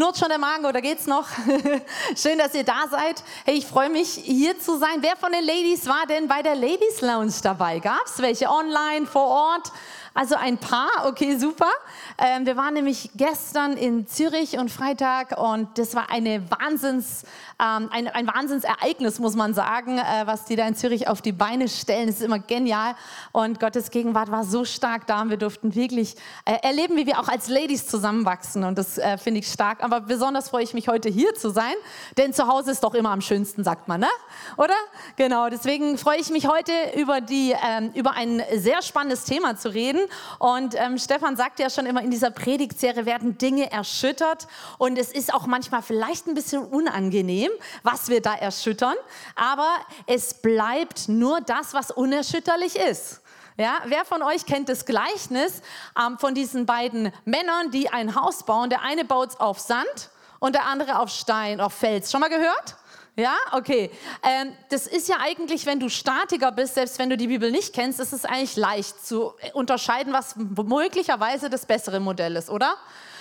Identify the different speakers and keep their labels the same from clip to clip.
Speaker 1: Knurrt schon der Magen oder geht's noch? Schön, dass ihr da seid. Hey, ich freue mich, hier zu sein. Wer von den Ladies war denn bei der Ladies Lounge dabei? Gab's welche online, vor Ort? Also ein paar, okay, super. Ähm, wir waren nämlich gestern in Zürich und Freitag und das war eine Wahnsinns, ähm, ein, ein Wahnsinnsereignis, muss man sagen, äh, was die da in Zürich auf die Beine stellen. Das ist immer genial und Gottes Gegenwart war so stark da und wir durften wirklich äh, erleben, wie wir auch als Ladies zusammenwachsen und das äh, finde ich stark. Aber besonders freue ich mich heute hier zu sein, denn zu Hause ist doch immer am schönsten, sagt man, ne? Oder? Genau, deswegen freue ich mich heute über, die, ähm, über ein sehr spannendes Thema zu reden reden. Und ähm, Stefan sagt ja schon immer, in dieser Predigtserie werden Dinge erschüttert. Und es ist auch manchmal vielleicht ein bisschen unangenehm, was wir da erschüttern. Aber es bleibt nur das, was unerschütterlich ist. Ja, wer von euch kennt das Gleichnis ähm, von diesen beiden Männern, die ein Haus bauen? Der eine baut es auf Sand und der andere auf Stein, auf Fels. Schon mal gehört? Ja, okay. Ähm, das ist ja eigentlich, wenn du Statiker bist, selbst wenn du die Bibel nicht kennst, ist es eigentlich leicht zu unterscheiden, was möglicherweise das bessere Modell ist, oder?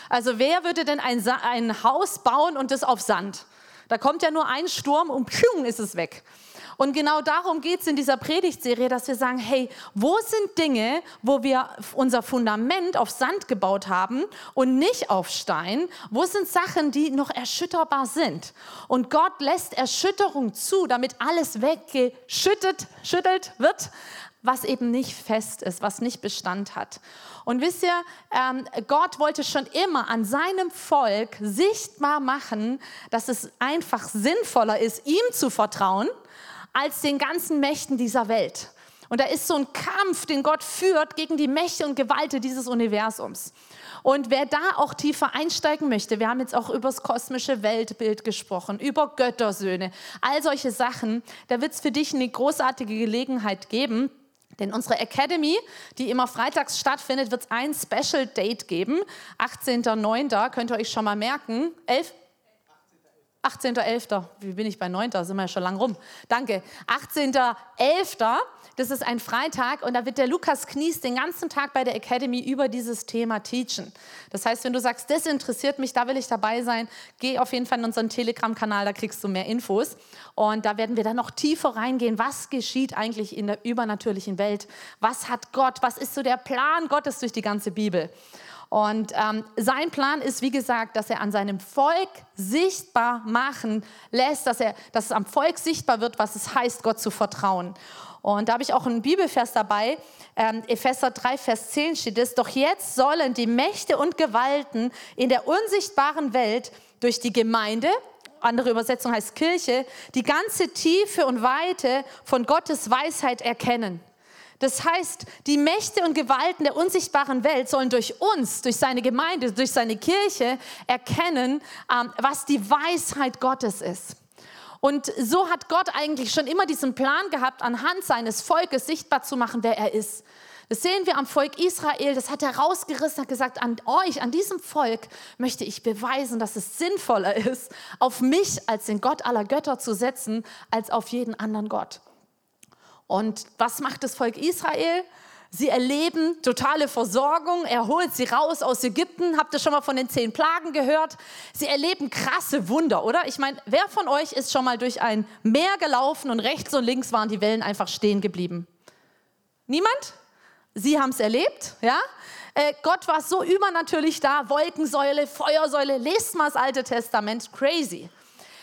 Speaker 1: Also wer würde denn ein, ein Haus bauen und das auf Sand? Da kommt ja nur ein Sturm und pfiung ist es weg. Und genau darum geht es in dieser Predigtserie, dass wir sagen, hey, wo sind Dinge, wo wir unser Fundament auf Sand gebaut haben und nicht auf Stein? Wo sind Sachen, die noch erschütterbar sind? Und Gott lässt Erschütterung zu, damit alles weggeschüttet schüttelt wird, was eben nicht fest ist, was nicht Bestand hat. Und wisst ihr, ähm, Gott wollte schon immer an seinem Volk sichtbar machen, dass es einfach sinnvoller ist, ihm zu vertrauen, als den ganzen Mächten dieser Welt. Und da ist so ein Kampf, den Gott führt gegen die Mächte und Gewalten dieses Universums. Und wer da auch tiefer einsteigen möchte, wir haben jetzt auch über das kosmische Weltbild gesprochen, über Göttersöhne, all solche Sachen, da wird es für dich eine großartige Gelegenheit geben. Denn unsere Academy, die immer freitags stattfindet, wird es ein Special Date geben. 18.09. könnt ihr euch schon mal merken. 11, 18.11. Wie bin ich bei 9.? Sind wir ja schon lang rum. Danke. 18.11. Das ist ein Freitag und da wird der Lukas Knies den ganzen Tag bei der Academy über dieses Thema teachen. Das heißt, wenn du sagst, das interessiert mich, da will ich dabei sein, geh auf jeden Fall in unseren Telegram-Kanal, da kriegst du mehr Infos. Und da werden wir dann noch tiefer reingehen. Was geschieht eigentlich in der übernatürlichen Welt? Was hat Gott? Was ist so der Plan Gottes durch die ganze Bibel? Und ähm, sein Plan ist, wie gesagt, dass er an seinem Volk sichtbar machen lässt, dass, er, dass es am Volk sichtbar wird, was es heißt, Gott zu vertrauen. Und da habe ich auch einen Bibelvers dabei, ähm, Epheser 3, Vers 10 steht es, doch jetzt sollen die Mächte und Gewalten in der unsichtbaren Welt durch die Gemeinde, andere Übersetzung heißt Kirche, die ganze Tiefe und Weite von Gottes Weisheit erkennen. Das heißt, die Mächte und Gewalten der unsichtbaren Welt sollen durch uns, durch seine Gemeinde, durch seine Kirche erkennen, ähm, was die Weisheit Gottes ist. Und so hat Gott eigentlich schon immer diesen Plan gehabt, anhand seines Volkes sichtbar zu machen, wer er ist. Das sehen wir am Volk Israel, das hat er rausgerissen, hat gesagt, an euch, an diesem Volk möchte ich beweisen, dass es sinnvoller ist, auf mich als den Gott aller Götter zu setzen, als auf jeden anderen Gott. Und was macht das Volk Israel? Sie erleben totale Versorgung. Er holt sie raus aus Ägypten. Habt ihr schon mal von den zehn Plagen gehört? Sie erleben krasse Wunder, oder? Ich meine, wer von euch ist schon mal durch ein Meer gelaufen und rechts und links waren die Wellen einfach stehen geblieben? Niemand? Sie haben es erlebt, ja? Äh, Gott war so übernatürlich da. Wolkensäule, Feuersäule. Lest mal das Alte Testament. Crazy.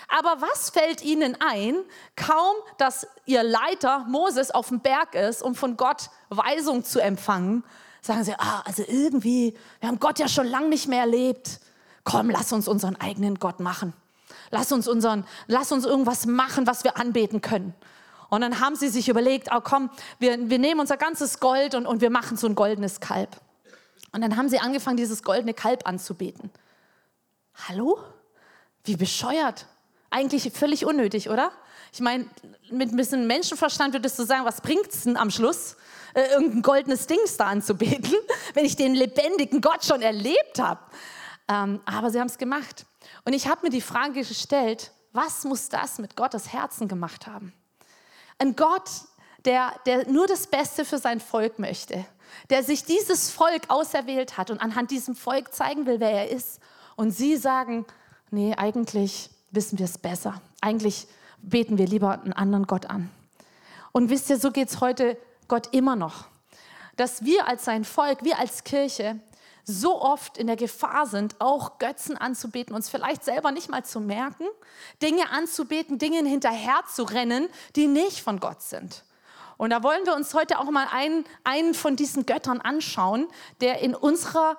Speaker 1: Aber was fällt ihnen ein? Kaum, dass ihr Leiter Moses auf dem Berg ist, um von Gott Weisung zu empfangen, sagen sie, ah, also irgendwie, wir haben Gott ja schon lange nicht mehr erlebt. Komm, lass uns unseren eigenen Gott machen. Lass uns, unseren, lass uns irgendwas machen, was wir anbeten können. Und dann haben sie sich überlegt, oh komm, wir, wir nehmen unser ganzes Gold und, und wir machen so ein goldenes Kalb. Und dann haben sie angefangen, dieses goldene Kalb anzubeten. Hallo? Wie bescheuert. Eigentlich völlig unnötig, oder? Ich meine, mit ein bisschen Menschenverstand würdest du sagen, was bringt es denn am Schluss, äh, irgendein goldenes Dings da anzubeten, wenn ich den lebendigen Gott schon erlebt habe? Ähm, aber sie haben es gemacht. Und ich habe mir die Frage gestellt, was muss das mit Gottes Herzen gemacht haben? Ein Gott, der, der nur das Beste für sein Volk möchte, der sich dieses Volk auserwählt hat und anhand diesem Volk zeigen will, wer er ist. Und sie sagen, nee, eigentlich wissen wir es besser. Eigentlich beten wir lieber einen anderen Gott an. Und wisst ihr, so geht es heute Gott immer noch. Dass wir als sein Volk, wir als Kirche so oft in der Gefahr sind, auch Götzen anzubeten, uns vielleicht selber nicht mal zu merken, Dinge anzubeten, Dingen hinterher zu rennen, die nicht von Gott sind. Und da wollen wir uns heute auch mal einen, einen von diesen Göttern anschauen, der in unserer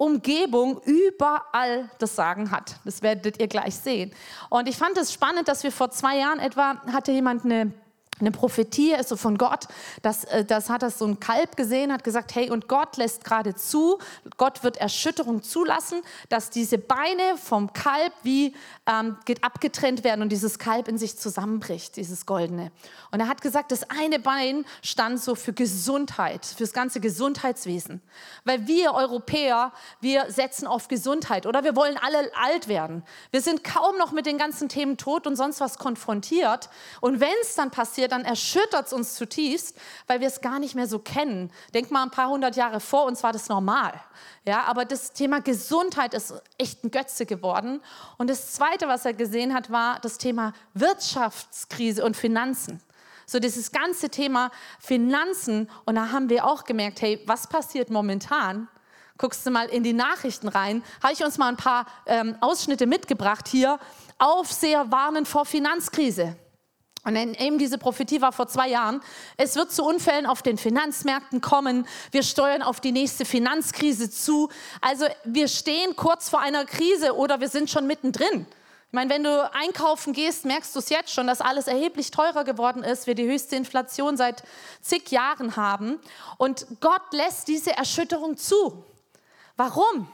Speaker 1: Umgebung überall das Sagen hat. Das werdet ihr gleich sehen. Und ich fand es spannend, dass wir vor zwei Jahren etwa hatte jemand eine eine Prophetie ist so von Gott. Das, äh, das hat das so ein Kalb gesehen, hat gesagt, hey, und Gott lässt gerade zu, Gott wird Erschütterung zulassen, dass diese Beine vom Kalb wie ähm, abgetrennt werden und dieses Kalb in sich zusammenbricht, dieses goldene. Und er hat gesagt, das eine Bein stand so für Gesundheit, für das ganze Gesundheitswesen. Weil wir Europäer, wir setzen auf Gesundheit oder wir wollen alle alt werden. Wir sind kaum noch mit den ganzen Themen Tod und sonst was konfrontiert. Und wenn es dann passiert, dann erschüttert es uns zutiefst, weil wir es gar nicht mehr so kennen. Denk mal ein paar hundert Jahre vor uns war das normal. Ja, aber das Thema Gesundheit ist echt ein Götze geworden. Und das Zweite, was er gesehen hat, war das Thema Wirtschaftskrise und Finanzen. So dieses ganze Thema Finanzen. Und da haben wir auch gemerkt, hey, was passiert momentan? Guckst du mal in die Nachrichten rein, habe ich uns mal ein paar ähm, Ausschnitte mitgebracht hier. Aufseher warnen vor Finanzkrise. Und eben diese Prophetie war vor zwei Jahren. Es wird zu Unfällen auf den Finanzmärkten kommen. Wir steuern auf die nächste Finanzkrise zu. Also wir stehen kurz vor einer Krise oder wir sind schon mittendrin. Ich meine, wenn du einkaufen gehst, merkst du es jetzt schon, dass alles erheblich teurer geworden ist, wir die höchste Inflation seit zig Jahren haben. Und Gott lässt diese Erschütterung zu. Warum?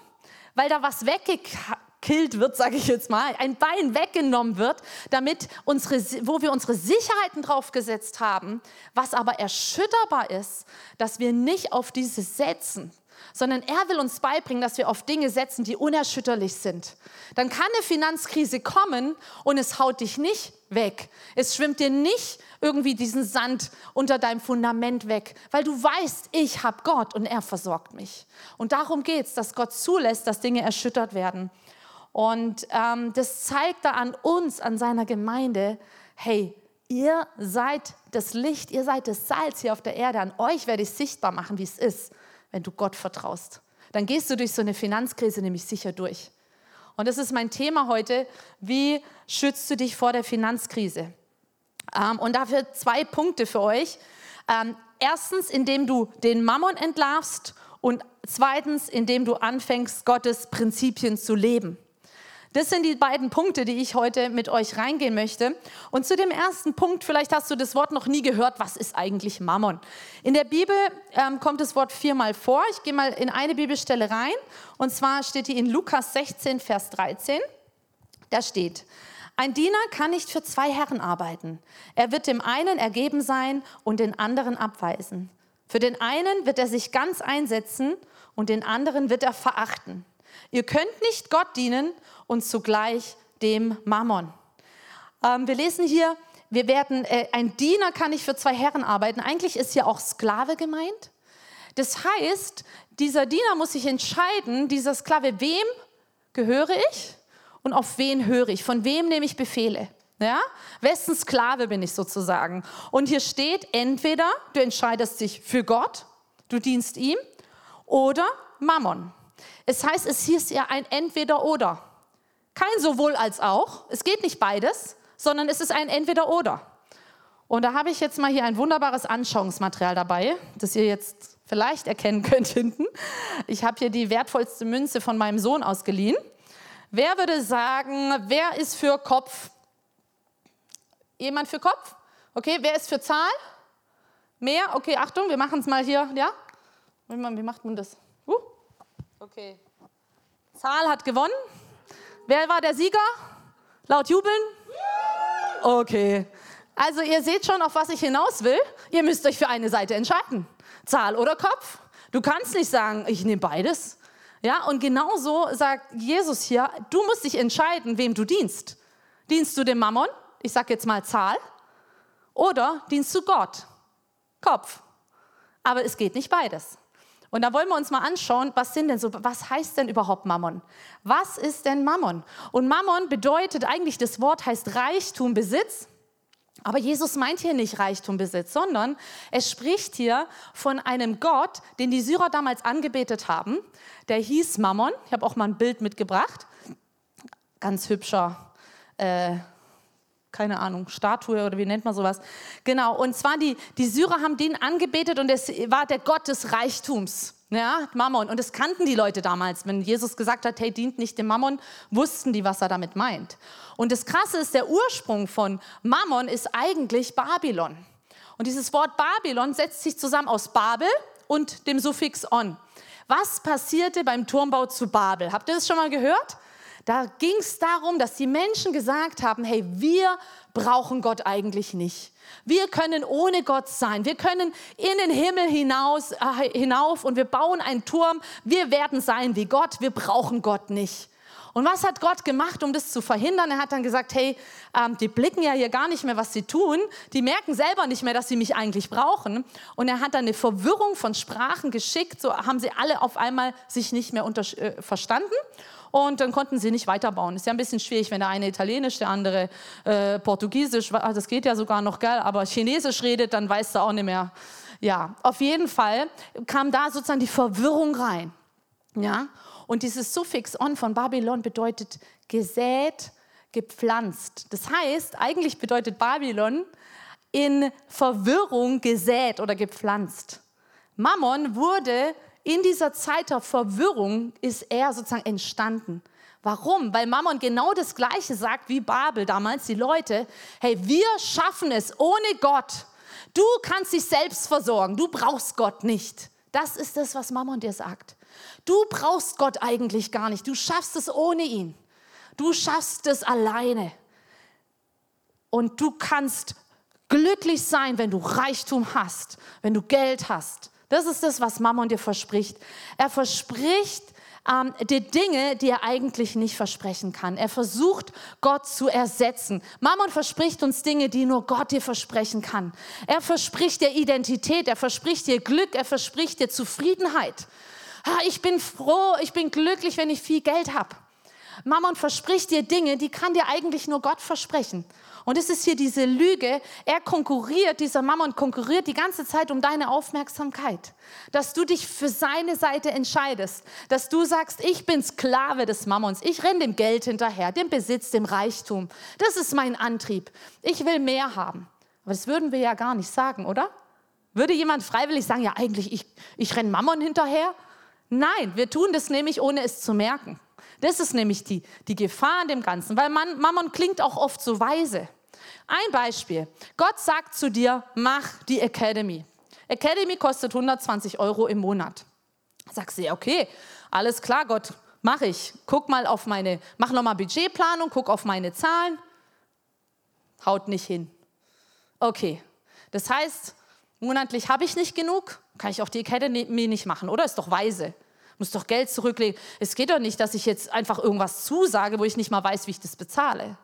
Speaker 1: Weil da was weggekauft gekillt wird, sage ich jetzt mal, ein Bein weggenommen wird, damit unsere, wo wir unsere Sicherheiten draufgesetzt haben, was aber erschütterbar ist, dass wir nicht auf diese setzen, sondern er will uns beibringen, dass wir auf Dinge setzen, die unerschütterlich sind. Dann kann eine Finanzkrise kommen und es haut dich nicht weg. Es schwimmt dir nicht irgendwie diesen Sand unter deinem Fundament weg, weil du weißt, ich habe Gott und er versorgt mich. Und darum geht es, dass Gott zulässt, dass Dinge erschüttert werden. Und ähm, das zeigt da an uns, an seiner Gemeinde, hey, ihr seid das Licht, ihr seid das Salz hier auf der Erde. An euch werde ich sichtbar machen, wie es ist, wenn du Gott vertraust. Dann gehst du durch so eine Finanzkrise nämlich sicher durch. Und das ist mein Thema heute. Wie schützt du dich vor der Finanzkrise? Ähm, und dafür zwei Punkte für euch. Ähm, erstens, indem du den Mammon entlarvst und zweitens, indem du anfängst, Gottes Prinzipien zu leben. Das sind die beiden Punkte, die ich heute mit euch reingehen möchte. Und zu dem ersten Punkt, vielleicht hast du das Wort noch nie gehört, was ist eigentlich Mammon? In der Bibel ähm, kommt das Wort viermal vor. Ich gehe mal in eine Bibelstelle rein. Und zwar steht die in Lukas 16, Vers 13. Da steht, ein Diener kann nicht für zwei Herren arbeiten. Er wird dem einen ergeben sein und den anderen abweisen. Für den einen wird er sich ganz einsetzen und den anderen wird er verachten. Ihr könnt nicht Gott dienen und zugleich dem Mammon. Ähm, wir lesen hier, wir werden, äh, ein Diener kann nicht für zwei Herren arbeiten. Eigentlich ist hier auch Sklave gemeint. Das heißt, dieser Diener muss sich entscheiden, dieser Sklave, wem gehöre ich und auf wen höre ich, von wem nehme ich Befehle. Ja? Wessen Sklave bin ich sozusagen? Und hier steht entweder du entscheidest dich für Gott, du dienst ihm, oder Mammon. Es heißt, es hieß ja ein Entweder-Oder. Kein sowohl als auch. Es geht nicht beides, sondern es ist ein Entweder-Oder. Und da habe ich jetzt mal hier ein wunderbares Anschauungsmaterial dabei, das ihr jetzt vielleicht erkennen könnt hinten. Ich habe hier die wertvollste Münze von meinem Sohn ausgeliehen. Wer würde sagen, wer ist für Kopf? Jemand für Kopf? Okay, wer ist für Zahl? Mehr? Okay, Achtung, wir machen es mal hier, ja? Wie macht man das? Uh. Okay. Zahl hat gewonnen. Wer war der Sieger? Laut jubeln? Okay. Also ihr seht schon, auf was ich hinaus will. Ihr müsst euch für eine Seite entscheiden. Zahl oder Kopf. Du kannst nicht sagen, ich nehme beides. Ja, und genauso sagt Jesus hier, du musst dich entscheiden, wem du dienst. Dienst du dem Mammon? Ich sage jetzt mal Zahl. Oder dienst du Gott? Kopf. Aber es geht nicht beides. Und da wollen wir uns mal anschauen, was sind denn so, was heißt denn überhaupt Mammon? Was ist denn Mammon? Und Mammon bedeutet eigentlich, das Wort heißt Reichtum, Besitz. Aber Jesus meint hier nicht Reichtum, Besitz, sondern es spricht hier von einem Gott, den die Syrer damals angebetet haben. Der hieß Mammon. Ich habe auch mal ein Bild mitgebracht. Ganz hübscher äh, keine Ahnung, Statue oder wie nennt man sowas. Genau, und zwar die, die Syrer haben den angebetet und es war der Gott des Reichtums. Ja, Mammon. Und das kannten die Leute damals. Wenn Jesus gesagt hat, hey, dient nicht dem Mammon, wussten die, was er damit meint. Und das Krasse ist, der Ursprung von Mammon ist eigentlich Babylon. Und dieses Wort Babylon setzt sich zusammen aus Babel und dem Suffix on. Was passierte beim Turmbau zu Babel? Habt ihr das schon mal gehört? Da ging es darum, dass die Menschen gesagt haben, hey, wir brauchen Gott eigentlich nicht. Wir können ohne Gott sein. Wir können in den Himmel hinaus, äh, hinauf und wir bauen einen Turm. Wir werden sein wie Gott. Wir brauchen Gott nicht. Und was hat Gott gemacht, um das zu verhindern? Er hat dann gesagt, hey, ähm, die blicken ja hier gar nicht mehr, was sie tun. Die merken selber nicht mehr, dass sie mich eigentlich brauchen. Und er hat dann eine Verwirrung von Sprachen geschickt. So haben sie alle auf einmal sich nicht mehr äh, verstanden und dann konnten sie nicht weiterbauen. Ist ja ein bisschen schwierig, wenn der eine Italienisch, der andere äh, Portugiesisch, das geht ja sogar noch geil, aber Chinesisch redet, dann weißt du auch nicht mehr. Ja, auf jeden Fall kam da sozusagen die Verwirrung rein. Ja, und dieses Suffix on von Babylon bedeutet gesät, gepflanzt. Das heißt, eigentlich bedeutet Babylon in Verwirrung gesät oder gepflanzt. Mammon wurde in dieser Zeit der Verwirrung ist er sozusagen entstanden. Warum? Weil Mammon genau das Gleiche sagt wie Babel damals, die Leute, hey, wir schaffen es ohne Gott. Du kannst dich selbst versorgen, du brauchst Gott nicht. Das ist das, was Mammon dir sagt. Du brauchst Gott eigentlich gar nicht, du schaffst es ohne ihn. Du schaffst es alleine. Und du kannst glücklich sein, wenn du Reichtum hast, wenn du Geld hast. Das ist das, was Mammon dir verspricht. Er verspricht ähm, dir Dinge, die er eigentlich nicht versprechen kann. Er versucht, Gott zu ersetzen. Mammon verspricht uns Dinge, die nur Gott dir versprechen kann. Er verspricht dir Identität, er verspricht dir Glück, er verspricht dir Zufriedenheit. Ah, ich bin froh, ich bin glücklich, wenn ich viel Geld habe. Mammon verspricht dir Dinge, die kann dir eigentlich nur Gott versprechen. Und es ist hier diese Lüge. Er konkurriert, dieser Mammon konkurriert die ganze Zeit um deine Aufmerksamkeit. Dass du dich für seine Seite entscheidest. Dass du sagst, ich bin Sklave des Mammons. Ich renne dem Geld hinterher, dem Besitz, dem Reichtum. Das ist mein Antrieb. Ich will mehr haben. Aber das würden wir ja gar nicht sagen, oder? Würde jemand freiwillig sagen, ja eigentlich, ich, ich renne Mammon hinterher? Nein, wir tun das nämlich, ohne es zu merken. Das ist nämlich die, die Gefahr an dem Ganzen, weil man, Mammon klingt auch oft so weise. Ein Beispiel. Gott sagt zu dir, mach die Academy. Academy kostet 120 Euro im Monat. Sagst du, okay, alles klar, Gott, mach ich. Guck mal auf meine, mach nochmal Budgetplanung, guck auf meine Zahlen. Haut nicht hin. Okay, das heißt, monatlich habe ich nicht genug, kann ich auch die Academy nicht machen, oder? Ist doch weise. Muss doch Geld zurücklegen. Es geht doch nicht, dass ich jetzt einfach irgendwas zusage, wo ich nicht mal weiß, wie ich das bezahle.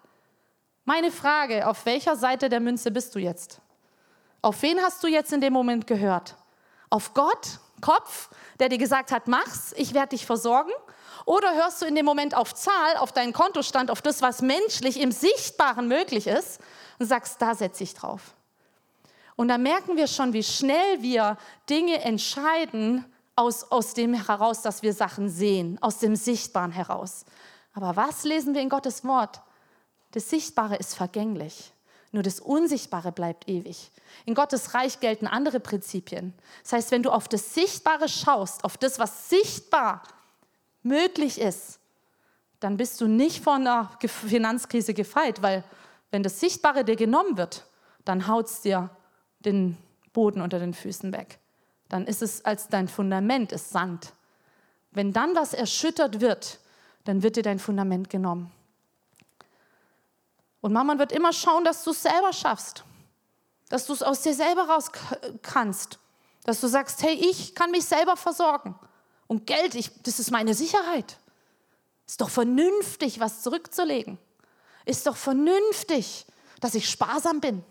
Speaker 1: Meine Frage, auf welcher Seite der Münze bist du jetzt? Auf wen hast du jetzt in dem Moment gehört? Auf Gott, Kopf, der dir gesagt hat, mach's, ich werde dich versorgen? Oder hörst du in dem Moment auf Zahl, auf deinen Kontostand, auf das, was menschlich im Sichtbaren möglich ist und sagst, da setze ich drauf? Und da merken wir schon, wie schnell wir Dinge entscheiden aus, aus dem heraus, dass wir Sachen sehen, aus dem Sichtbaren heraus. Aber was lesen wir in Gottes Wort? Das Sichtbare ist vergänglich, nur das Unsichtbare bleibt ewig. In Gottes Reich gelten andere Prinzipien. Das heißt, wenn du auf das Sichtbare schaust, auf das, was sichtbar möglich ist, dann bist du nicht vor einer Finanzkrise gefeit, weil wenn das Sichtbare dir genommen wird, dann haut es dir den Boden unter den Füßen weg. Dann ist es als dein Fundament ist Sand. Wenn dann was erschüttert wird, dann wird dir dein Fundament genommen. Und Mama wird immer schauen, dass du es selber schaffst, dass du es aus dir selber raus kannst, dass du sagst, hey, ich kann mich selber versorgen. Und Geld, ich, das ist meine Sicherheit. Ist doch vernünftig, was zurückzulegen. Ist doch vernünftig, dass ich sparsam bin.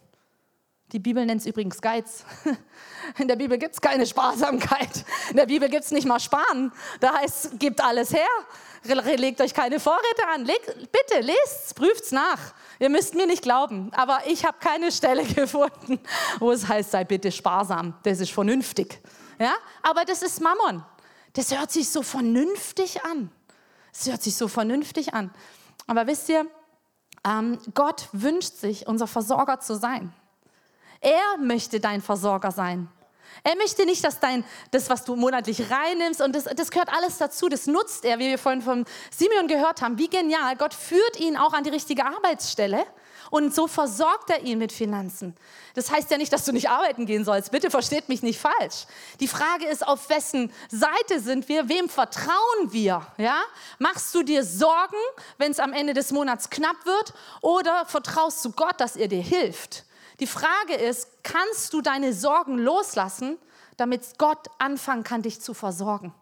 Speaker 1: Die Bibel nennt es übrigens Geiz. In der Bibel gibt es keine Sparsamkeit. In der Bibel gibt es nicht mal Sparen. Da heißt, gebt alles her. Legt euch keine Vorräte an. Legt, bitte, prüft es nach. Ihr müsst mir nicht glauben, aber ich habe keine Stelle gefunden, wo es heißt, sei bitte sparsam. Das ist vernünftig. Ja? Aber das ist Mammon. Das hört sich so vernünftig an. Es hört sich so vernünftig an. Aber wisst ihr, ähm, Gott wünscht sich, unser Versorger zu sein. Er möchte dein Versorger sein. Er möchte nicht, dass dein, das, was du monatlich reinnimmst, und das, das gehört alles dazu, das nutzt er, wie wir vorhin von Simeon gehört haben. Wie genial. Gott führt ihn auch an die richtige Arbeitsstelle und so versorgt er ihn mit Finanzen. Das heißt ja nicht, dass du nicht arbeiten gehen sollst. Bitte versteht mich nicht falsch. Die Frage ist, auf wessen Seite sind wir? Wem vertrauen wir? Ja? Machst du dir Sorgen, wenn es am Ende des Monats knapp wird? Oder vertraust du Gott, dass er dir hilft? Die Frage ist, kannst du deine Sorgen loslassen, damit Gott anfangen kann, dich zu versorgen?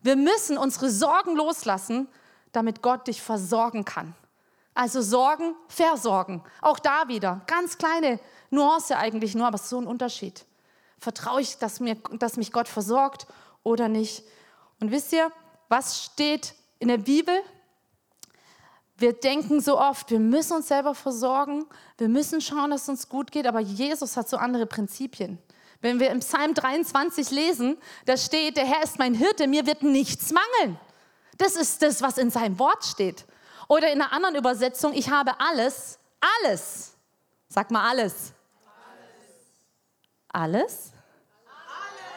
Speaker 1: Wir müssen unsere Sorgen loslassen, damit Gott dich versorgen kann. Also Sorgen, versorgen. Auch da wieder, ganz kleine Nuance eigentlich nur, aber so ein Unterschied. Vertraue ich, dass, mir, dass mich Gott versorgt oder nicht? Und wisst ihr, was steht in der Bibel? Wir denken so oft, wir müssen uns selber versorgen, wir müssen schauen, dass es uns gut geht, aber Jesus hat so andere Prinzipien. Wenn wir im Psalm 23 lesen, da steht, der Herr ist mein Hirte, mir wird nichts mangeln. Das ist das, was in seinem Wort steht. Oder in einer anderen Übersetzung, ich habe alles, alles. Sag mal alles. Alles?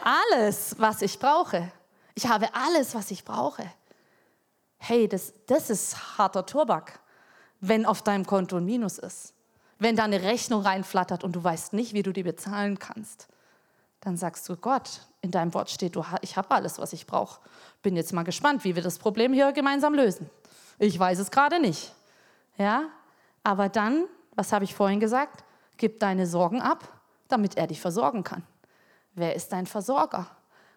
Speaker 1: Alles, alles was ich brauche. Ich habe alles, was ich brauche hey, das, das ist harter Tobak, wenn auf deinem Konto ein Minus ist. Wenn da eine Rechnung reinflattert und du weißt nicht, wie du die bezahlen kannst, dann sagst du, Gott, in deinem Wort steht, du, ich habe alles, was ich brauche. Bin jetzt mal gespannt, wie wir das Problem hier gemeinsam lösen. Ich weiß es gerade nicht. Ja, aber dann, was habe ich vorhin gesagt? Gib deine Sorgen ab, damit er dich versorgen kann. Wer ist dein Versorger?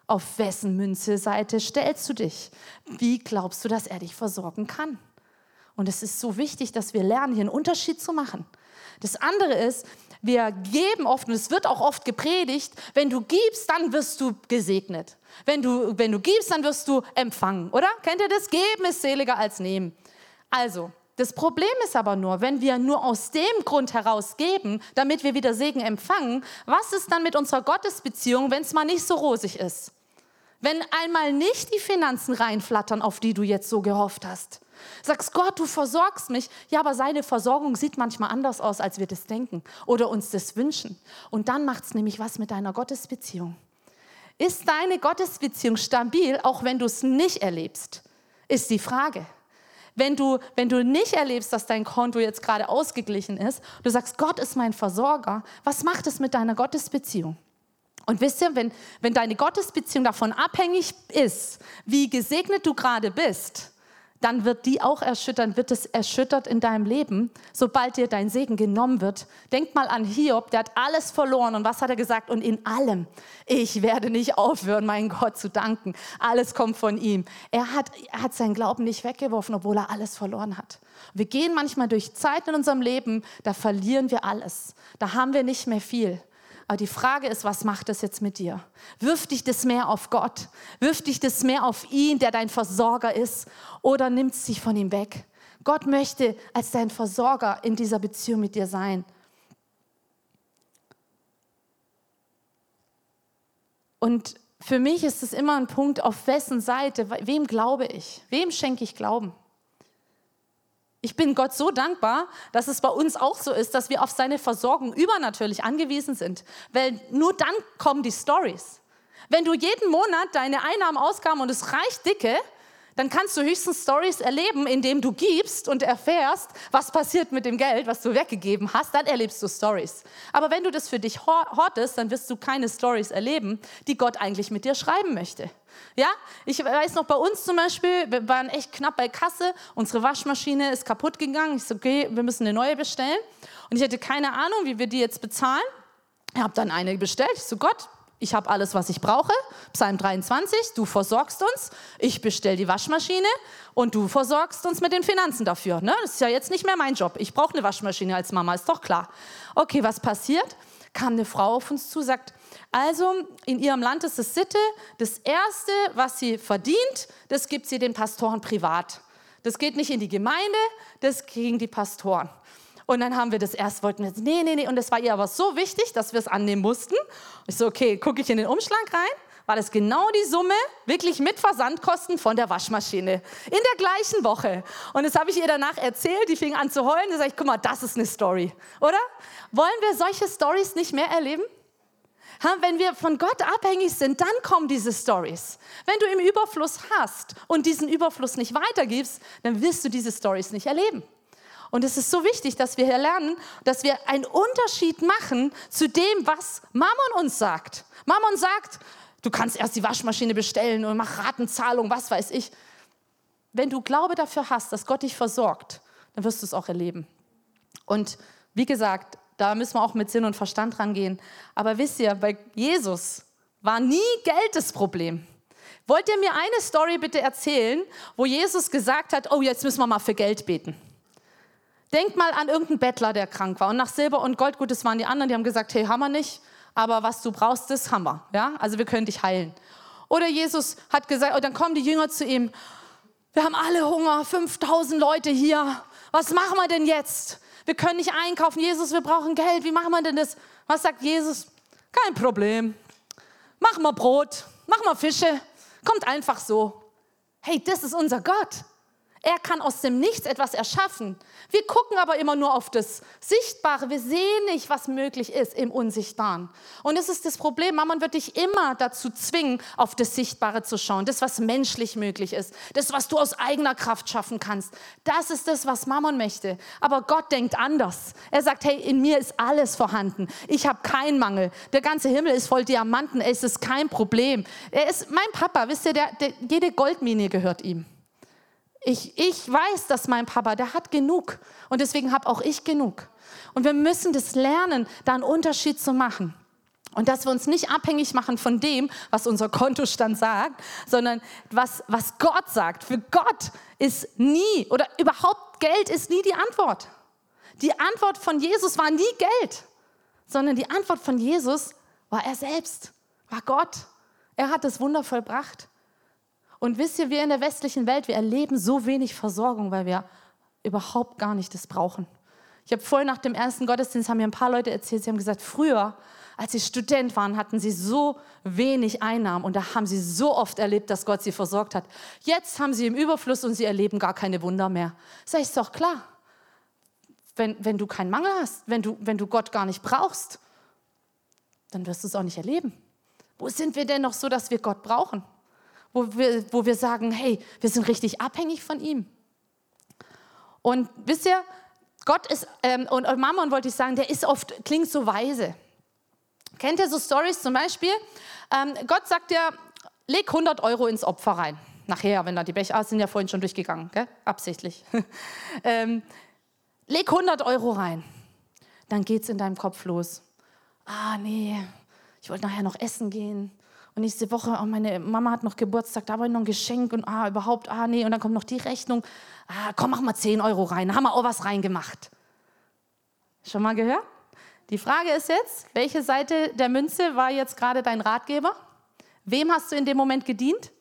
Speaker 1: Auf wessen Münzeseite stellst du dich? Wie glaubst du, dass er dich versorgen kann? Und es ist so wichtig, dass wir lernen, hier einen Unterschied zu machen. Das andere ist, wir geben oft, und es wird auch oft gepredigt, wenn du gibst, dann wirst du gesegnet. Wenn du, wenn du gibst, dann wirst du empfangen, oder? Kennt ihr das? Geben ist seliger als nehmen. Also, das Problem ist aber nur, wenn wir nur aus dem Grund heraus geben, damit wir wieder Segen empfangen, was ist dann mit unserer Gottesbeziehung, wenn es mal nicht so rosig ist? Wenn einmal nicht die Finanzen reinflattern, auf die du jetzt so gehofft hast. Sagst Gott, du versorgst mich. Ja, aber seine Versorgung sieht manchmal anders aus, als wir das denken oder uns das wünschen. Und dann macht es nämlich was mit deiner Gottesbeziehung. Ist deine Gottesbeziehung stabil, auch wenn du es nicht erlebst? Ist die Frage. Wenn du, wenn du nicht erlebst, dass dein Konto jetzt gerade ausgeglichen ist, du sagst, Gott ist mein Versorger, was macht es mit deiner Gottesbeziehung? Und wisst ihr, wenn, wenn deine Gottesbeziehung davon abhängig ist, wie gesegnet du gerade bist, dann wird die auch erschüttern, wird es erschüttert in deinem Leben, sobald dir dein Segen genommen wird. Denk mal an Hiob, der hat alles verloren und was hat er gesagt? Und in allem, ich werde nicht aufhören, meinen Gott zu danken. Alles kommt von ihm. Er hat, er hat seinen Glauben nicht weggeworfen, obwohl er alles verloren hat. Wir gehen manchmal durch Zeiten in unserem Leben, da verlieren wir alles. Da haben wir nicht mehr viel. Aber die Frage ist, was macht das jetzt mit dir? Wirft dich das mehr auf Gott? Wirft dich das mehr auf ihn, der dein Versorger ist? Oder nimmt es dich von ihm weg? Gott möchte als dein Versorger in dieser Beziehung mit dir sein. Und für mich ist es immer ein Punkt, auf wessen Seite, wem glaube ich? Wem schenke ich Glauben? Ich bin Gott so dankbar, dass es bei uns auch so ist, dass wir auf seine Versorgung übernatürlich angewiesen sind. Weil nur dann kommen die Stories. Wenn du jeden Monat deine Einnahmen, Ausgaben und es reicht dicke, dann kannst du höchstens Stories erleben, indem du gibst und erfährst, was passiert mit dem Geld, was du weggegeben hast, dann erlebst du Stories. Aber wenn du das für dich hortest, dann wirst du keine Stories erleben, die Gott eigentlich mit dir schreiben möchte. Ja, ich weiß noch bei uns zum Beispiel, wir waren echt knapp bei Kasse, unsere Waschmaschine ist kaputt gegangen. Ich so, okay, wir müssen eine neue bestellen. Und ich hatte keine Ahnung, wie wir die jetzt bezahlen. Ich habe dann eine bestellt. Ich so, Gott, ich habe alles, was ich brauche. Psalm 23, du versorgst uns. Ich bestelle die Waschmaschine und du versorgst uns mit den Finanzen dafür. Ne? Das ist ja jetzt nicht mehr mein Job. Ich brauche eine Waschmaschine als Mama, ist doch klar. Okay, was passiert? kam eine Frau auf uns zu, sagt, also in ihrem Land ist es Sitte, das Erste, was sie verdient, das gibt sie den Pastoren privat. Das geht nicht in die Gemeinde, das kriegen die Pastoren. Und dann haben wir das erst, wollten wir, nee, nee, nee. Und das war ihr aber so wichtig, dass wir es annehmen mussten. Ich so, okay, gucke ich in den Umschlag rein war das genau die Summe, wirklich mit Versandkosten von der Waschmaschine. In der gleichen Woche. Und das habe ich ihr danach erzählt, die fing an zu heulen. Da sage ich, guck mal, das ist eine Story, oder? Wollen wir solche Stories nicht mehr erleben? Wenn wir von Gott abhängig sind, dann kommen diese Stories. Wenn du im Überfluss hast und diesen Überfluss nicht weitergibst, dann wirst du diese Stories nicht erleben. Und es ist so wichtig, dass wir hier lernen, dass wir einen Unterschied machen zu dem, was Mammon uns sagt. Mammon sagt, Du kannst erst die Waschmaschine bestellen und mach Ratenzahlung, was weiß ich. Wenn du Glaube dafür hast, dass Gott dich versorgt, dann wirst du es auch erleben. Und wie gesagt, da müssen wir auch mit Sinn und Verstand rangehen. Aber wisst ihr, bei Jesus war nie Geld das Problem. Wollt ihr mir eine Story bitte erzählen, wo Jesus gesagt hat, oh, jetzt müssen wir mal für Geld beten? Denkt mal an irgendeinen Bettler, der krank war. Und nach Silber und Gold, gut, das waren die anderen, die haben gesagt, hey, haben wir nicht aber was du brauchst, das haben wir. Ja? Also wir können dich heilen. Oder Jesus hat gesagt, oh, dann kommen die Jünger zu ihm, wir haben alle Hunger, 5000 Leute hier, was machen wir denn jetzt? Wir können nicht einkaufen, Jesus, wir brauchen Geld, wie machen wir denn das? Was sagt Jesus? Kein Problem, machen wir Brot, machen wir Fische, kommt einfach so. Hey, das ist unser Gott. Er kann aus dem Nichts etwas erschaffen. Wir gucken aber immer nur auf das Sichtbare. Wir sehen nicht, was möglich ist im Unsichtbaren. Und das ist das Problem. Mammon wird dich immer dazu zwingen, auf das Sichtbare zu schauen. Das, was menschlich möglich ist. Das, was du aus eigener Kraft schaffen kannst. Das ist das, was Mammon möchte. Aber Gott denkt anders. Er sagt, hey, in mir ist alles vorhanden. Ich habe keinen Mangel. Der ganze Himmel ist voll Diamanten. Es ist kein Problem. Er ist mein Papa. Wisst ihr, der, der, jede Goldmine gehört ihm. Ich, ich weiß, dass mein Papa, der hat genug. Und deswegen habe auch ich genug. Und wir müssen das lernen, da einen Unterschied zu machen. Und dass wir uns nicht abhängig machen von dem, was unser Kontostand sagt, sondern was, was Gott sagt. Für Gott ist nie oder überhaupt Geld ist nie die Antwort. Die Antwort von Jesus war nie Geld, sondern die Antwort von Jesus war er selbst, war Gott. Er hat das Wunder vollbracht. Und wisst ihr, wir in der westlichen Welt, wir erleben so wenig Versorgung, weil wir überhaupt gar nicht das brauchen. Ich habe vorhin nach dem ersten Gottesdienst haben mir ein paar Leute erzählt, sie haben gesagt, früher, als sie Student waren, hatten sie so wenig Einnahmen und da haben sie so oft erlebt, dass Gott sie versorgt hat. Jetzt haben sie im Überfluss und sie erleben gar keine Wunder mehr. Sag ich, ist doch klar. Wenn, wenn du keinen Mangel hast, wenn du, wenn du Gott gar nicht brauchst, dann wirst du es auch nicht erleben. Wo sind wir denn noch so, dass wir Gott brauchen? Wo wir, wo wir sagen, hey, wir sind richtig abhängig von ihm. Und wisst ihr, Gott ist, ähm, und Mammon wollte ich sagen, der ist oft, klingt so weise. Kennt ihr so Stories zum Beispiel? Ähm, Gott sagt ja, leg 100 Euro ins Opfer rein. Nachher, wenn da die Becher, ah, sind ja vorhin schon durchgegangen, gell? absichtlich. ähm, leg 100 Euro rein. Dann geht es in deinem Kopf los. Ah, nee, ich wollte nachher noch essen gehen. Und nächste Woche, oh, meine Mama hat noch Geburtstag, da habe ich noch ein Geschenk und ah, überhaupt, ah, nee. Und dann kommt noch die Rechnung. Ah, komm, mach mal 10 Euro rein. Da haben wir auch was reingemacht. Schon mal gehört? Die Frage ist jetzt, welche Seite der Münze war jetzt gerade dein Ratgeber? Wem hast du in dem Moment gedient?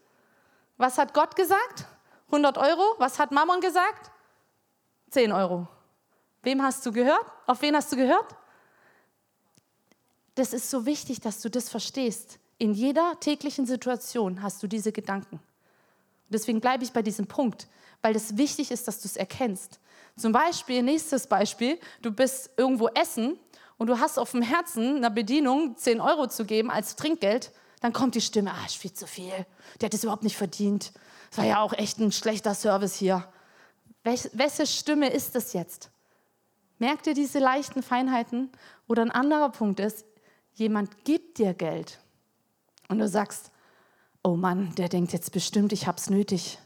Speaker 1: Was hat Gott gesagt? 100 Euro. Was hat Mammon gesagt? 10 Euro. Wem hast du gehört? Auf wen hast du gehört? Das ist so wichtig, dass du das verstehst. In jeder täglichen Situation hast du diese Gedanken. deswegen bleibe ich bei diesem Punkt, weil es wichtig ist, dass du es erkennst. Zum Beispiel, nächstes Beispiel, du bist irgendwo essen und du hast auf dem Herzen einer Bedienung 10 Euro zu geben als Trinkgeld, dann kommt die Stimme, ah, ist viel zu viel, der hat es überhaupt nicht verdient. Das war ja auch echt ein schlechter Service hier. Welch, welche Stimme ist das jetzt? Merkt ihr diese leichten Feinheiten? Oder ein anderer Punkt ist, jemand gibt dir Geld und du sagst, oh Mann, der denkt jetzt bestimmt, ich hab's nötig.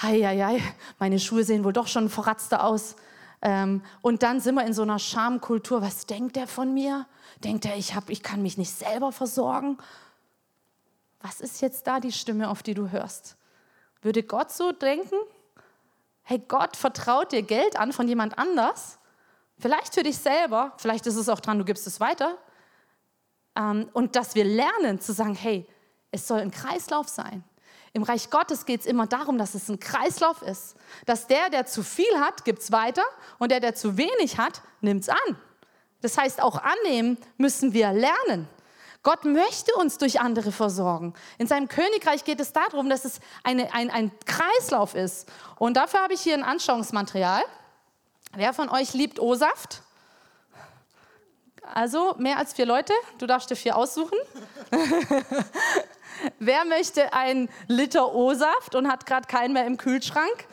Speaker 1: Hei, hei, hei, meine Schuhe sehen wohl doch schon verratzter aus. Ähm, und dann sind wir in so einer Schamkultur. Was denkt der von mir? Denkt er, ich, ich kann mich nicht selber versorgen? Was ist jetzt da die Stimme, auf die du hörst? Würde Gott so denken? Hey, Gott vertraut dir Geld an von jemand anders? Vielleicht für dich selber, vielleicht ist es auch dran, du gibst es weiter. Ähm, und dass wir lernen zu sagen, hey, es soll ein Kreislauf sein. Im Reich Gottes geht es immer darum, dass es ein Kreislauf ist. Dass der, der zu viel hat, gibt es weiter und der, der zu wenig hat, nimmt es an. Das heißt, auch annehmen müssen wir lernen. Gott möchte uns durch andere versorgen. In seinem Königreich geht es darum, dass es eine, ein, ein Kreislauf ist. Und dafür habe ich hier ein Anschauungsmaterial. Wer von euch liebt O-Saft? Also mehr als vier Leute. Du darfst dir vier aussuchen. Wer möchte ein Liter O-Saft und hat gerade keinen mehr im Kühlschrank?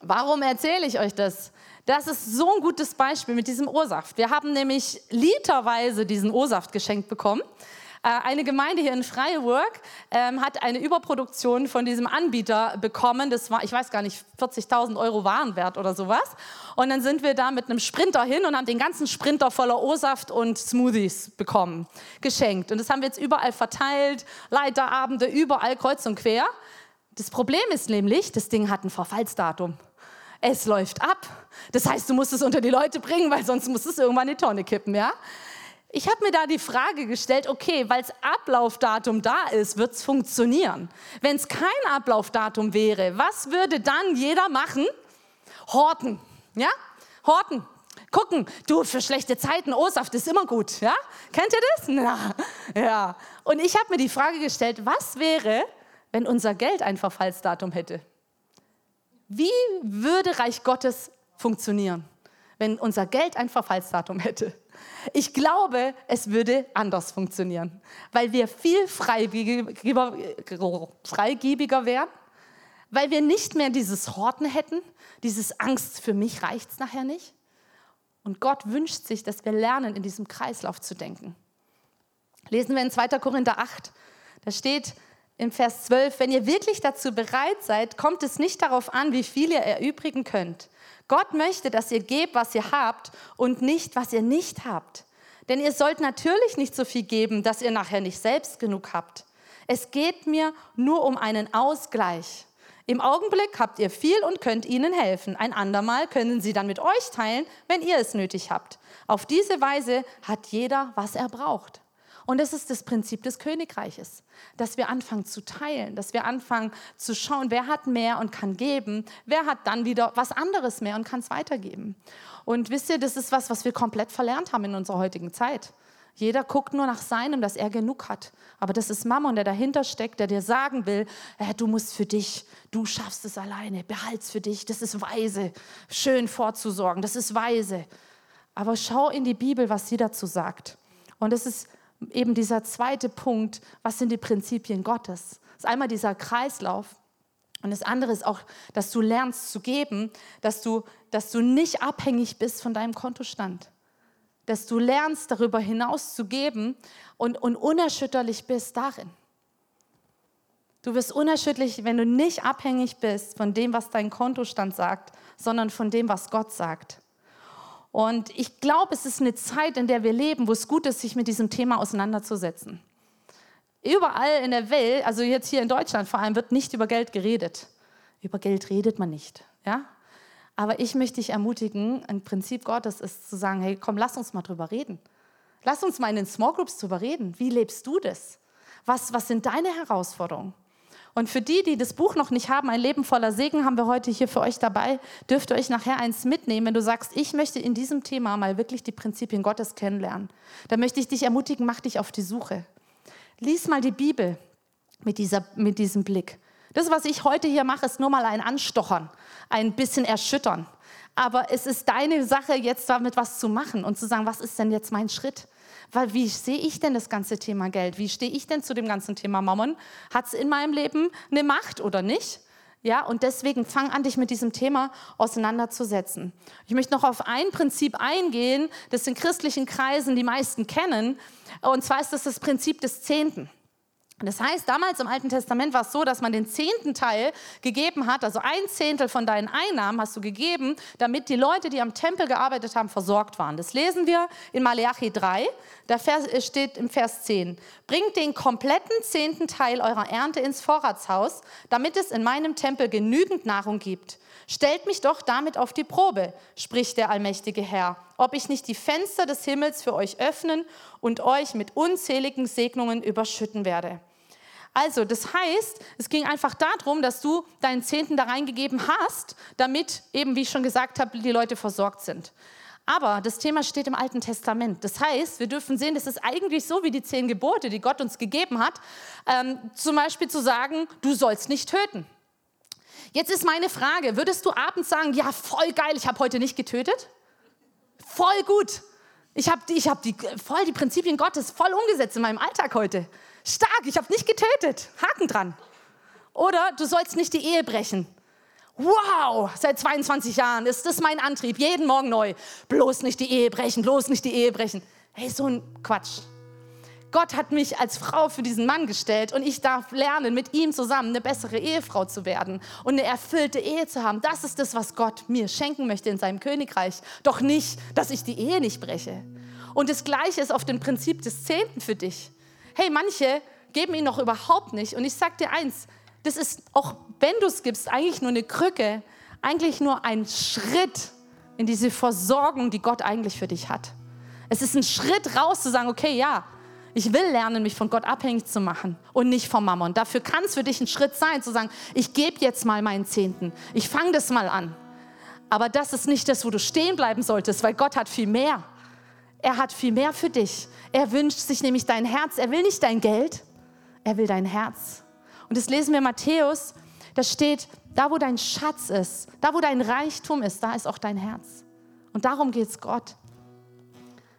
Speaker 1: Warum erzähle ich euch das? Das ist so ein gutes Beispiel mit diesem O-Saft. Wir haben nämlich literweise diesen O-Saft geschenkt bekommen. Äh, eine Gemeinde hier in Freiburg ähm, hat eine Überproduktion von diesem Anbieter bekommen. Das war, ich weiß gar nicht, 40.000 Euro Warenwert oder sowas. Und dann sind wir da mit einem Sprinter hin und haben den ganzen Sprinter voller O-Saft und Smoothies bekommen, geschenkt. Und das haben wir jetzt überall verteilt, Leiterabende, überall kreuz und quer. Das Problem ist nämlich, das Ding hat ein Verfallsdatum. Es läuft ab. Das heißt, du musst es unter die Leute bringen, weil sonst muss es irgendwann in die Tonne kippen, ja? Ich habe mir da die Frage gestellt, okay, weil das Ablaufdatum da ist, wird es funktionieren. Wenn es kein Ablaufdatum wäre, was würde dann jeder machen? Horten, ja? Horten. Gucken, du, für schlechte Zeiten, O-Saft ist immer gut, ja? Kennt ihr das? Na, ja. Und ich habe mir die Frage gestellt, was wäre, wenn unser Geld ein Verfallsdatum hätte? Wie würde Reich Gottes funktionieren, wenn unser Geld ein Verfallsdatum hätte? Ich glaube, es würde anders funktionieren, weil wir viel freigebiger, wären, weil wir nicht mehr dieses Horten hätten, dieses Angst, für mich reicht es nachher nicht. Und Gott wünscht sich, dass wir lernen, in diesem Kreislauf zu denken. Lesen wir in 2. Korinther 8. Da steht im Vers 12, wenn ihr wirklich dazu bereit seid, kommt es nicht darauf an, wie viel ihr erübrigen könnt. Gott möchte, dass ihr gebt, was ihr habt und nicht, was ihr nicht habt. Denn ihr sollt natürlich nicht so viel geben, dass ihr nachher nicht selbst genug habt. Es geht mir nur um einen Ausgleich. Im Augenblick habt ihr viel und könnt ihnen helfen. Ein andermal können sie dann mit euch teilen, wenn ihr es nötig habt. Auf diese Weise hat jeder, was er braucht. Und das ist das Prinzip des Königreiches, dass wir anfangen zu teilen, dass wir anfangen zu schauen, wer hat mehr und kann geben, wer hat dann wieder was anderes mehr und kann es weitergeben. Und wisst ihr, das ist was, was wir komplett verlernt haben in unserer heutigen Zeit. Jeder guckt nur nach seinem, dass er genug hat. Aber das ist Mammon, der dahinter steckt, der dir sagen will, äh, du musst für dich, du schaffst es alleine, behalt's für dich. Das ist weise, schön vorzusorgen, das ist weise. Aber schau in die Bibel, was sie dazu sagt. Und es ist eben dieser zweite Punkt, was sind die Prinzipien Gottes? Das ist einmal dieser Kreislauf und das andere ist auch, dass du lernst zu geben, dass du, dass du nicht abhängig bist von deinem Kontostand. Dass du lernst, darüber hinaus zu geben und, und unerschütterlich bist darin. Du wirst unerschütterlich, wenn du nicht abhängig bist von dem, was dein Kontostand sagt, sondern von dem, was Gott sagt. Und ich glaube, es ist eine Zeit, in der wir leben, wo es gut ist, sich mit diesem Thema auseinanderzusetzen. Überall in der Welt, also jetzt hier in Deutschland vor allem, wird nicht über Geld geredet. Über Geld redet man nicht. Ja? Aber ich möchte dich ermutigen, ein Prinzip Gottes ist zu sagen, hey, komm, lass uns mal drüber reden. Lass uns mal in den Small Groups drüber reden. Wie lebst du das? Was, was sind deine Herausforderungen? Und für die, die das Buch noch nicht haben, ein Leben voller Segen, haben wir heute hier für euch dabei. Dürft ihr euch nachher eins mitnehmen, wenn du sagst, ich möchte in diesem Thema mal wirklich die Prinzipien Gottes kennenlernen. Da möchte ich dich ermutigen, mach dich auf die Suche. Lies mal die Bibel mit, dieser, mit diesem Blick. Das, was ich heute hier mache, ist nur mal ein Anstochern, ein bisschen erschüttern. Aber es ist deine Sache, jetzt damit was zu machen und zu sagen, was ist denn jetzt mein Schritt? Weil wie sehe ich denn das ganze Thema Geld? Wie stehe ich denn zu dem ganzen Thema Mammon? Hat es in meinem Leben eine Macht oder nicht? Ja, und deswegen fang an, dich mit diesem Thema auseinanderzusetzen. Ich möchte noch auf ein Prinzip eingehen, das in christlichen Kreisen die meisten kennen. Und zwar ist das das Prinzip des Zehnten. Das heißt, damals im Alten Testament war es so, dass man den zehnten Teil gegeben hat, also ein Zehntel von deinen Einnahmen hast du gegeben, damit die Leute, die am Tempel gearbeitet haben, versorgt waren. Das lesen wir in Maleachi 3, da steht im Vers 10, bringt den kompletten zehnten Teil eurer Ernte ins Vorratshaus, damit es in meinem Tempel genügend Nahrung gibt. Stellt mich doch damit auf die Probe, spricht der allmächtige Herr, ob ich nicht die Fenster des Himmels für euch öffnen und euch mit unzähligen Segnungen überschütten werde. Also, das heißt, es ging einfach darum, dass du deinen Zehnten da reingegeben hast, damit eben, wie ich schon gesagt habe, die Leute versorgt sind. Aber das Thema steht im Alten Testament. Das heißt, wir dürfen sehen, das ist eigentlich so wie die zehn Gebote, die Gott uns gegeben hat. Ähm, zum Beispiel zu sagen, du sollst nicht töten. Jetzt ist meine Frage, würdest du abends sagen, ja, voll geil, ich habe heute nicht getötet? Voll gut. Ich habe ich hab die, voll die Prinzipien Gottes voll umgesetzt in meinem Alltag heute. Stark, ich habe nicht getötet. Haken dran. Oder du sollst nicht die Ehe brechen. Wow, seit 22 Jahren ist das mein Antrieb, jeden Morgen neu. Bloß nicht die Ehe brechen, bloß nicht die Ehe brechen. Hey, so ein Quatsch. Gott hat mich als Frau für diesen Mann gestellt und ich darf lernen, mit ihm zusammen eine bessere Ehefrau zu werden und eine erfüllte Ehe zu haben. Das ist das, was Gott mir schenken möchte in seinem Königreich. Doch nicht, dass ich die Ehe nicht breche. Und das Gleiche ist auf dem Prinzip des Zehnten für dich. Hey, manche geben ihn noch überhaupt nicht. Und ich sage dir eins, das ist, auch wenn du es gibst, eigentlich nur eine Krücke, eigentlich nur ein Schritt in diese Versorgung, die Gott eigentlich für dich hat. Es ist ein Schritt raus zu sagen, okay, ja, ich will lernen, mich von Gott abhängig zu machen und nicht vom Mammon. Dafür kann es für dich ein Schritt sein, zu sagen, ich gebe jetzt mal meinen Zehnten. Ich fange das mal an. Aber das ist nicht das, wo du stehen bleiben solltest, weil Gott hat viel mehr. Er hat viel mehr für dich. Er wünscht sich nämlich dein Herz. Er will nicht dein Geld, er will dein Herz. Und das lesen wir in Matthäus, da steht, da wo dein Schatz ist, da wo dein Reichtum ist, da ist auch dein Herz. Und darum geht es Gott.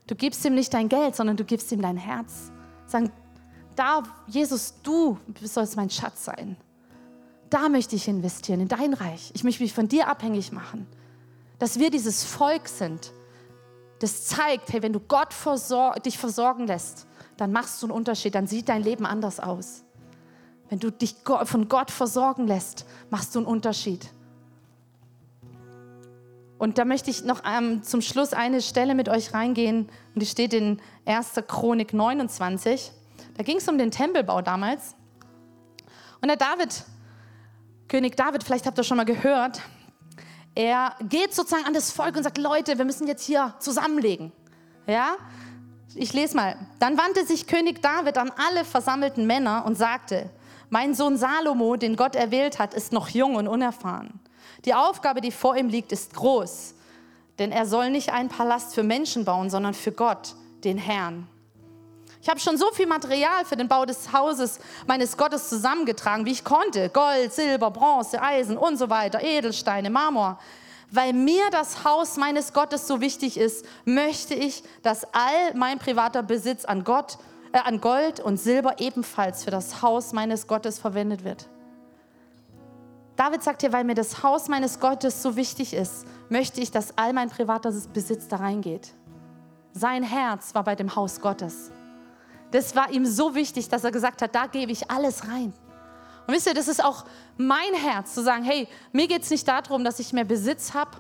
Speaker 1: Du gibst ihm nicht dein Geld, sondern du gibst ihm dein Herz. Sagen, da, Jesus, du sollst mein Schatz sein. Da möchte ich investieren, in dein Reich. Ich möchte mich von dir abhängig machen. Dass wir dieses Volk sind, das zeigt, hey, wenn du Gott versor dich versorgen lässt, dann machst du einen Unterschied, dann sieht dein Leben anders aus. Wenn du dich von Gott versorgen lässt, machst du einen Unterschied. Und da möchte ich noch ähm, zum Schluss eine Stelle mit euch reingehen, und die steht in 1. Chronik 29. Da ging es um den Tempelbau damals. Und der David, König David, vielleicht habt ihr schon mal gehört, er geht sozusagen an das Volk und sagt, Leute, wir müssen jetzt hier zusammenlegen. Ja? Ich lese mal. Dann wandte sich König David an alle versammelten Männer und sagte, mein Sohn Salomo, den Gott erwählt hat, ist noch jung und unerfahren. Die Aufgabe, die vor ihm liegt, ist groß, denn er soll nicht einen Palast für Menschen bauen, sondern für Gott, den Herrn. Ich habe schon so viel Material für den Bau des Hauses meines Gottes zusammengetragen, wie ich konnte. Gold, Silber, Bronze, Eisen und so weiter, Edelsteine, Marmor. Weil mir das Haus meines Gottes so wichtig ist, möchte ich, dass all mein privater Besitz an, Gott, äh, an Gold und Silber ebenfalls für das Haus meines Gottes verwendet wird. David sagt hier, weil mir das Haus meines Gottes so wichtig ist, möchte ich, dass all mein privater Besitz da reingeht. Sein Herz war bei dem Haus Gottes. Das war ihm so wichtig, dass er gesagt hat, da gebe ich alles rein. Und wisst ihr, das ist auch mein Herz, zu sagen, hey, mir geht es nicht darum, dass ich mehr Besitz habe,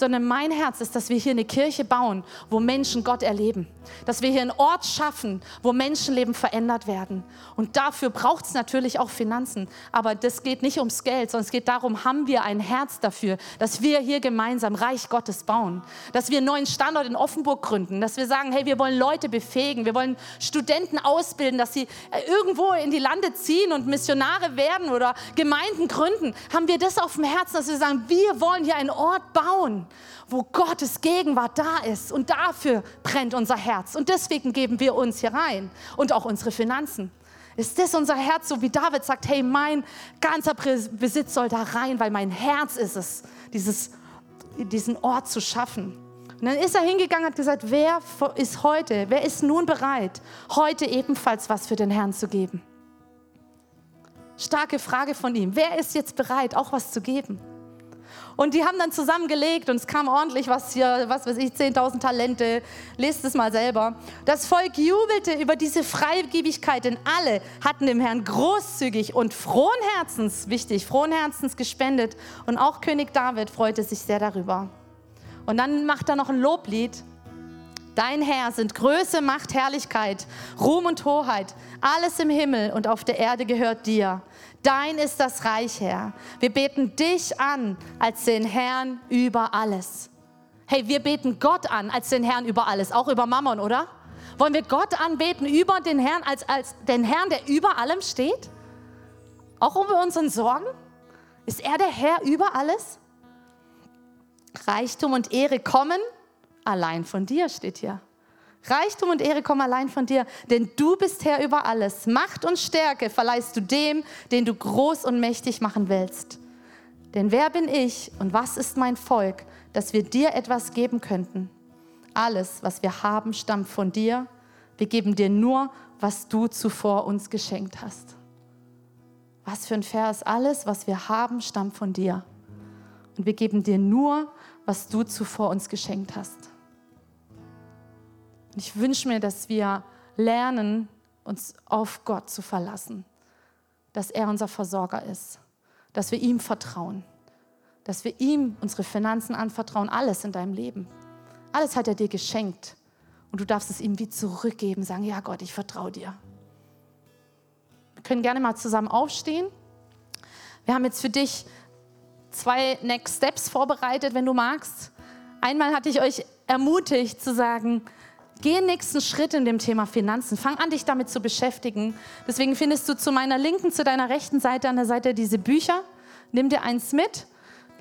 Speaker 1: sondern mein Herz ist, dass wir hier eine Kirche bauen, wo Menschen Gott erleben. Dass wir hier einen Ort schaffen, wo Menschenleben verändert werden. Und dafür braucht es natürlich auch Finanzen. Aber das geht nicht ums Geld, sondern es geht darum, haben wir ein Herz dafür, dass wir hier gemeinsam Reich Gottes bauen. Dass wir einen neuen Standort in Offenburg gründen. Dass wir sagen, hey, wir wollen Leute befähigen. Wir wollen Studenten ausbilden, dass sie äh, irgendwo in die Lande ziehen und Missionare werden oder Gemeinden gründen. Haben wir das auf dem Herzen, dass wir sagen, wir wollen hier einen Ort bauen wo Gottes Gegenwart da ist. Und dafür brennt unser Herz. Und deswegen geben wir uns hier rein und auch unsere Finanzen. Ist das unser Herz, so wie David sagt, hey, mein ganzer Besitz soll da rein, weil mein Herz ist es, dieses, diesen Ort zu schaffen. Und dann ist er hingegangen und hat gesagt, wer ist heute, wer ist nun bereit, heute ebenfalls was für den Herrn zu geben? Starke Frage von ihm. Wer ist jetzt bereit, auch was zu geben? Und die haben dann zusammengelegt und es kam ordentlich was hier, was weiß ich, 10.000 Talente. Lest es mal selber. Das Volk jubelte über diese Freigebigkeit, denn alle hatten dem Herrn großzügig und frohen Herzens, wichtig, frohen Herzens gespendet. Und auch König David freute sich sehr darüber. Und dann macht er noch ein Loblied. Dein Herr sind Größe, Macht, Herrlichkeit, Ruhm und Hoheit. Alles im Himmel und auf der Erde gehört dir. Dein ist das Reich, Herr. Wir beten dich an als den Herrn über alles. Hey, wir beten Gott an als den Herrn über alles, auch über Mammon, oder? Wollen wir Gott anbeten über den Herrn, als, als den Herrn, der über allem steht? Auch über unseren Sorgen? Ist er der Herr über alles? Reichtum und Ehre kommen allein von dir, steht hier. Reichtum und Ehre kommen allein von dir, denn du bist Herr über alles. Macht und Stärke verleihst du dem, den du groß und mächtig machen willst. Denn wer bin ich und was ist mein Volk, dass wir dir etwas geben könnten? Alles, was wir haben, stammt von dir. Wir geben dir nur, was du zuvor uns geschenkt hast. Was für ein Vers. Alles, was wir haben, stammt von dir. Und wir geben dir nur, was du zuvor uns geschenkt hast. Und ich wünsche mir, dass wir lernen, uns auf Gott zu verlassen, dass er unser Versorger ist, dass wir ihm vertrauen, dass wir ihm unsere Finanzen anvertrauen, alles in deinem Leben. Alles hat er dir geschenkt und du darfst es ihm wie zurückgeben, sagen, ja Gott, ich vertraue dir. Wir können gerne mal zusammen aufstehen. Wir haben jetzt für dich zwei Next Steps vorbereitet, wenn du magst. Einmal hatte ich euch ermutigt zu sagen, Geh den nächsten Schritt in dem Thema Finanzen. Fang an, dich damit zu beschäftigen. Deswegen findest du zu meiner linken, zu deiner rechten Seite an der Seite diese Bücher. Nimm dir eins mit.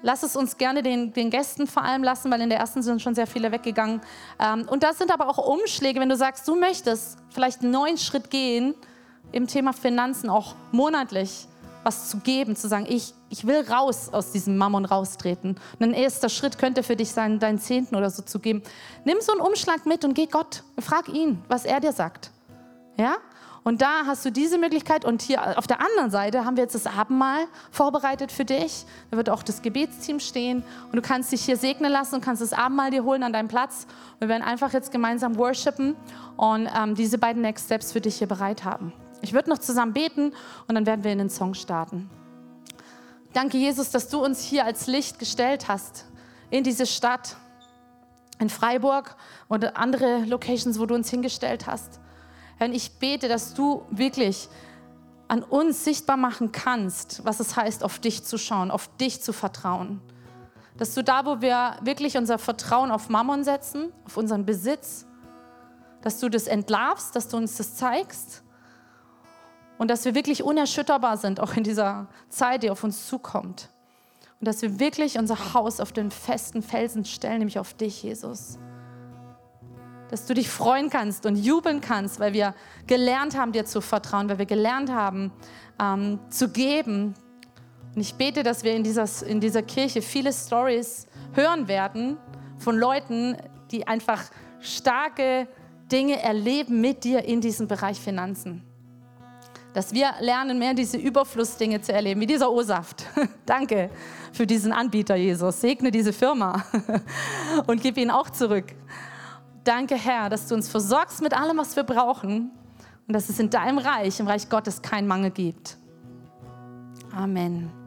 Speaker 1: Lass es uns gerne den, den Gästen vor allem lassen, weil in der ersten sind schon sehr viele weggegangen. Ähm, und das sind aber auch Umschläge, wenn du sagst, du möchtest vielleicht einen neuen Schritt gehen im Thema Finanzen, auch monatlich was zu geben, zu sagen, ich, ich will raus aus diesem Mammon raustreten. Und ein erster Schritt könnte für dich sein, deinen Zehnten oder so zu geben. Nimm so einen Umschlag mit und geh Gott, frag ihn, was er dir sagt. Ja? Und da hast du diese Möglichkeit. Und hier auf der anderen Seite haben wir jetzt das Abendmahl vorbereitet für dich. Da wird auch das Gebetsteam stehen. Und du kannst dich hier segnen lassen und kannst das Abendmahl dir holen an deinem Platz. Wir werden einfach jetzt gemeinsam worshipen und ähm, diese beiden Next Steps für dich hier bereit haben. Ich würde noch zusammen beten und dann werden wir in den Song starten. Danke, Jesus, dass du uns hier als Licht gestellt hast in diese Stadt, in Freiburg oder andere Locations, wo du uns hingestellt hast. Herr, ich bete, dass du wirklich an uns sichtbar machen kannst, was es heißt, auf dich zu schauen, auf dich zu vertrauen. Dass du da, wo wir wirklich unser Vertrauen auf Mammon setzen, auf unseren Besitz, dass du das entlarvst, dass du uns das zeigst und dass wir wirklich unerschütterbar sind, auch in dieser Zeit, die auf uns zukommt. Und dass wir wirklich unser Haus auf den festen Felsen stellen, nämlich auf dich, Jesus. Dass du dich freuen kannst und jubeln kannst, weil wir gelernt haben, dir zu vertrauen, weil wir gelernt haben, ähm, zu geben. Und ich bete, dass wir in dieser, in dieser Kirche viele Stories hören werden von Leuten, die einfach starke Dinge erleben mit dir in diesem Bereich Finanzen dass wir lernen, mehr diese Überflussdinge zu erleben, wie dieser O-Saft. Danke für diesen Anbieter, Jesus. Segne diese Firma und gib ihn auch zurück. Danke, Herr, dass du uns versorgst mit allem, was wir brauchen und dass es in deinem Reich, im Reich Gottes, keinen Mangel gibt. Amen.